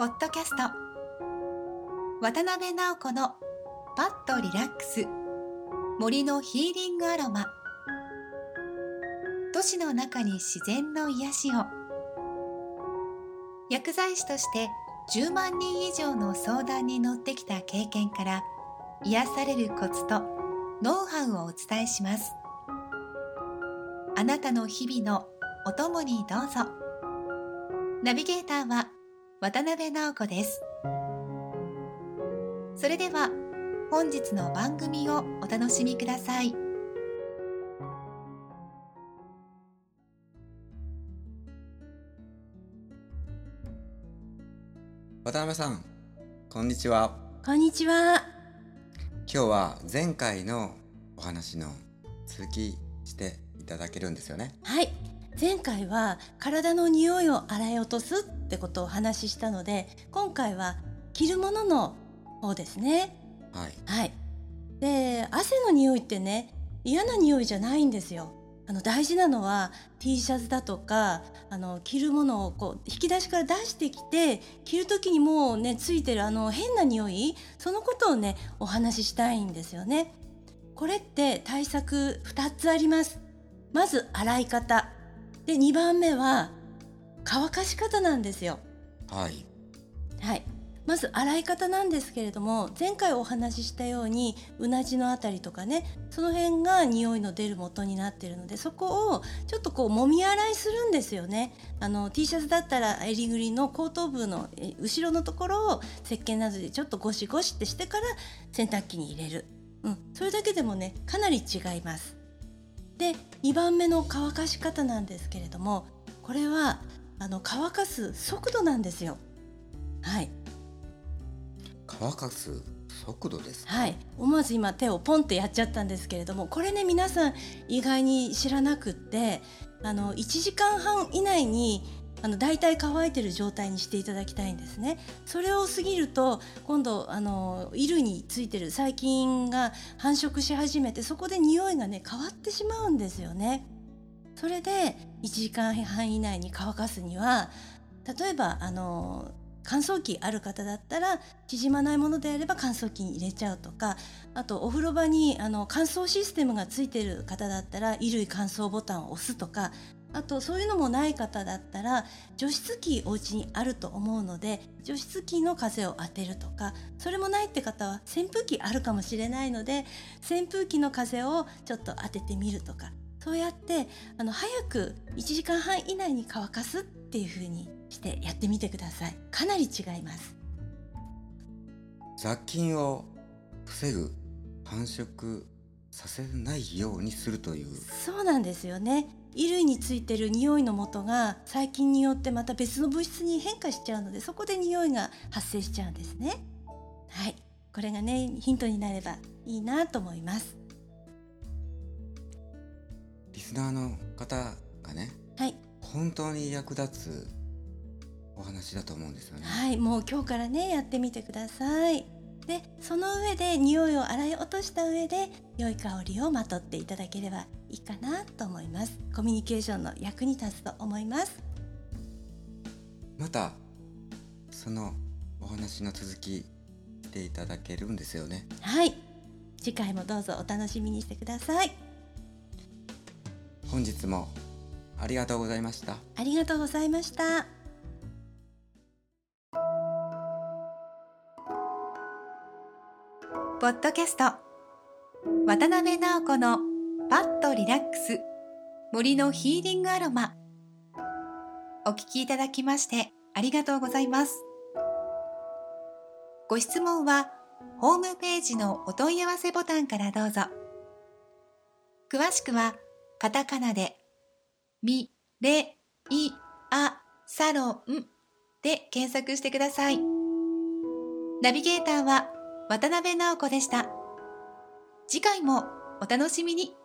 ポッドキャスト。渡辺直子のパッとリラックス。森のヒーリングアロマ。都市の中に自然の癒しを。薬剤師として10万人以上の相談に乗ってきた経験から癒されるコツとノウハウをお伝えします。あなたの日々のお供にどうぞ。ナビゲーターは渡辺直子ですそれでは本日の番組をお楽しみください渡辺さんこんにちはこんにちは。今日は前回のお話の続きしていただけるんですよねはい。前回は体の匂いを洗い落とすってことをお話ししたので、今回は着るものの方ですね。はいはい。で、汗の匂いってね、嫌な匂いじゃないんですよ。あの大事なのは T シャツだとかあの着るものをこう引き出しから出してきて着る時にもうねついてるあの変な匂いそのことをねお話ししたいんですよね。これって対策2つあります。まず洗い方で2番目は乾かし方なんですよ。はい。はい。まず洗い方なんですけれども前回お話ししたようにうなじのあたりとかねその辺が匂いの出る元になってるのでそこをちょっとこう揉み洗いするんですよね。あの T シャツだったら襟ぐりの後頭部のえ後ろのところを石鹸などでちょっとゴシゴシってしてから洗濯機に入れる、うん、それだけでもねかなり違いますで2番目の乾かし方なんですけれどもこれはあの乾かす速度なんですよ。はい。乾かす速度ですか？はい、思わず今手をポンってやっちゃったんですけれどもこれね皆さん意外に知らなくってあの1時間半以内にあの大体乾いてる状態にしていただきたいんですね。それを過ぎると今度あの衣類についてる細菌が繁殖し始めてそこで匂いがね変わってしまうんですよね。それで1時間半以内に乾かすには例えばあの乾燥機ある方だったら縮まないものであれば乾燥機に入れちゃうとかあとお風呂場にあの乾燥システムがついてる方だったら衣類乾燥ボタンを押すとかあとそういうのもない方だったら除湿機お家にあると思うので除湿機の風を当てるとかそれもないって方は扇風機あるかもしれないので扇風機の風をちょっと当ててみるとかそうやってあの早く1時間半以内に乾かすっていう風にしてやってみてください。かなり違います。雑菌を防ぐ繁殖させないようにするという。そうなんですよね衣類についてる匂いの元が細菌によってまた別の物質に変化しちゃうのでそこで匂いが発生しちゃうんですね。はい。これがねヒントになればいいなと思います。リスナーの方がねはい。本当に役立つお話だと思うんですよね。はい。もう今日からねやってみてください。でその上で匂いを洗い落とした上で良い香りをまとっていただければいいかなと思います。コミュニケーションの役に立つと思います。またそのお話の続きしていただけるんですよね。はい。次回もどうぞお楽しみにしてください。本日もありがとうございました。ありがとうございました。ポッドキャスト。渡辺直子のパッとリラックス。森のヒーリングアロマ。お聞きいただきましてありがとうございます。ご質問はホームページのお問い合わせボタンからどうぞ。詳しくはカタカナでミレイアサロンで検索してください。ナビゲーターは渡辺直子でした。次回もお楽しみに。